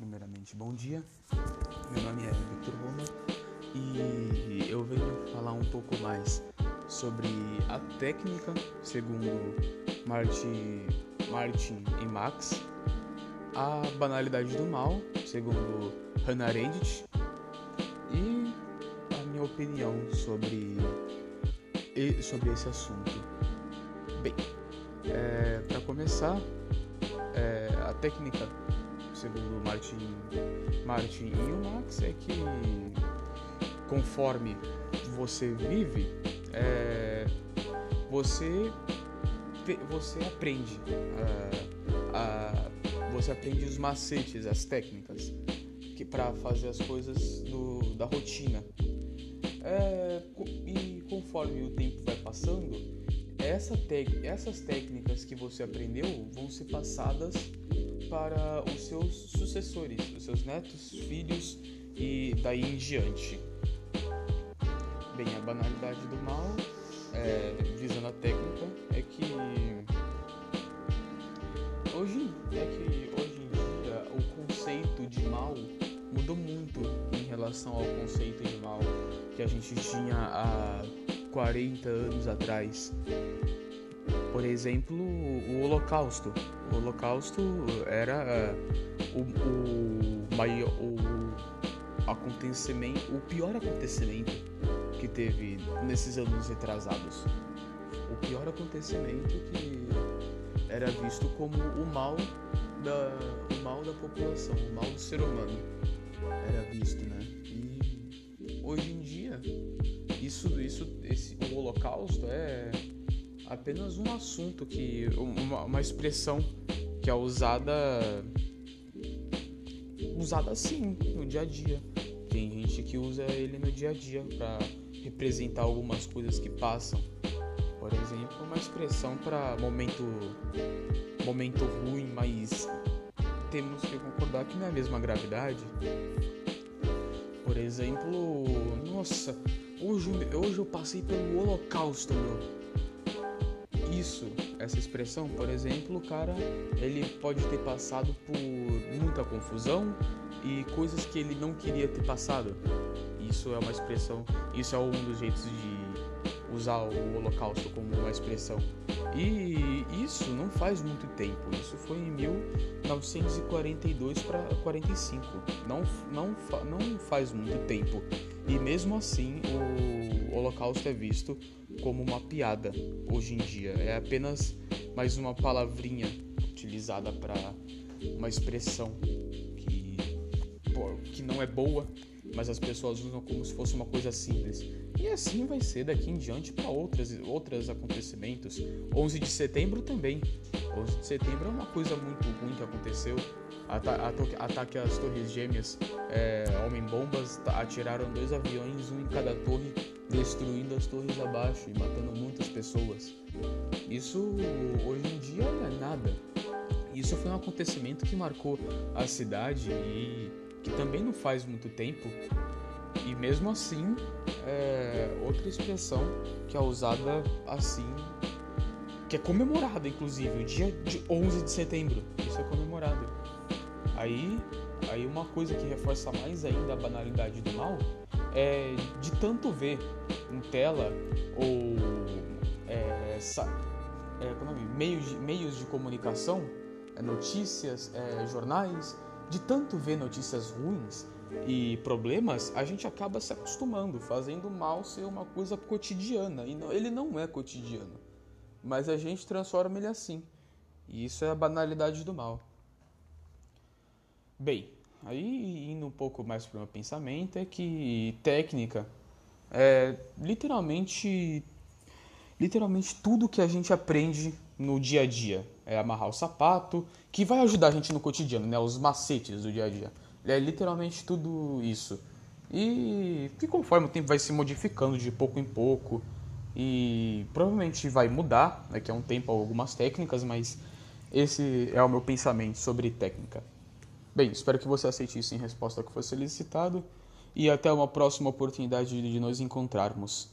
primeiramente, bom dia. Meu nome é Victor Roma e eu venho falar um pouco mais sobre a técnica, segundo Martin, Martin e Max, a banalidade do mal, segundo Hannah Arendt, e a minha opinião sobre, sobre esse assunto. Bem, é, para começar, é, a técnica, segundo Martin, Martin e o Max, é que conforme você vive, é, você você aprende a, a, você aprende os macetes, as técnicas que para fazer as coisas do, da rotina. É, e conforme o tempo vai passando, essa essas técnicas que você aprendeu vão ser passadas para os seus sucessores, os seus netos, filhos e daí em diante. Bem, a banalidade do mal, é, visando a técnica, é que hoje é que hoje em dia o conceito de mal mudou muito em relação ao conceito de mal que a gente tinha há 40 anos atrás. Por exemplo, o Holocausto. O Holocausto era uh, o, o, maior, o acontecimento, o pior acontecimento que teve nesses anos retrasados. O pior acontecimento que era visto como o mal da, o mal da população, o mal do ser humano. Era visto, né? E hoje em dia isso, isso, esse, o Holocausto é apenas um assunto que, uma, uma expressão que é usada, usada assim no dia a dia. Tem gente que usa ele no dia a dia para representar algumas coisas que passam. Por exemplo, uma expressão para momento, momento ruim, mas temos que concordar que não é a mesma gravidade. Por exemplo, nossa, Hoje, hoje eu passei pelo holocausto, meu. Isso, essa expressão, por exemplo, o cara, ele pode ter passado por muita confusão e coisas que ele não queria ter passado. Isso é uma expressão, isso é um dos jeitos de usar o holocausto como uma expressão. E isso não faz muito tempo, isso foi em 1942 para 45. Não, não, não faz muito tempo. E mesmo assim, o Holocausto é visto como uma piada hoje em dia. É apenas mais uma palavrinha utilizada para uma expressão que, que não é boa, mas as pessoas usam como se fosse uma coisa simples. E assim vai ser daqui em diante para outras outros acontecimentos. 11 de setembro também. 11 de setembro é uma coisa muito ruim que aconteceu. Ata ataque às Torres Gêmeas. É, Homem-bombas atiraram dois aviões, um em cada torre, destruindo as torres abaixo e matando muitas pessoas. Isso hoje em dia não é nada. Isso foi um acontecimento que marcou a cidade e que também não faz muito tempo. E mesmo assim, é outra expressão que é usada assim, que é comemorada, inclusive, o dia de 11 de setembro. Isso é comemorado. Aí, aí uma coisa que reforça mais ainda a banalidade do mal é de tanto ver em tela ou é, é, é, meios, de, meios de comunicação, é, notícias, é, jornais, de tanto ver notícias ruins e problemas, a gente acaba se acostumando, fazendo o mal ser uma coisa cotidiana. E não, ele não é cotidiano, mas a gente transforma ele assim. E isso é a banalidade do mal. Bem, aí indo um pouco mais para o meu pensamento, é que técnica é literalmente, literalmente tudo que a gente aprende no dia a dia. É amarrar o sapato, que vai ajudar a gente no cotidiano, né? Os macetes do dia a dia. É literalmente tudo isso. E que conforme o tempo vai se modificando de pouco em pouco, e provavelmente vai mudar daqui a um tempo algumas técnicas, mas esse é o meu pensamento sobre técnica. Bem, espero que você aceite isso em resposta ao que foi solicitado e até uma próxima oportunidade de nos encontrarmos.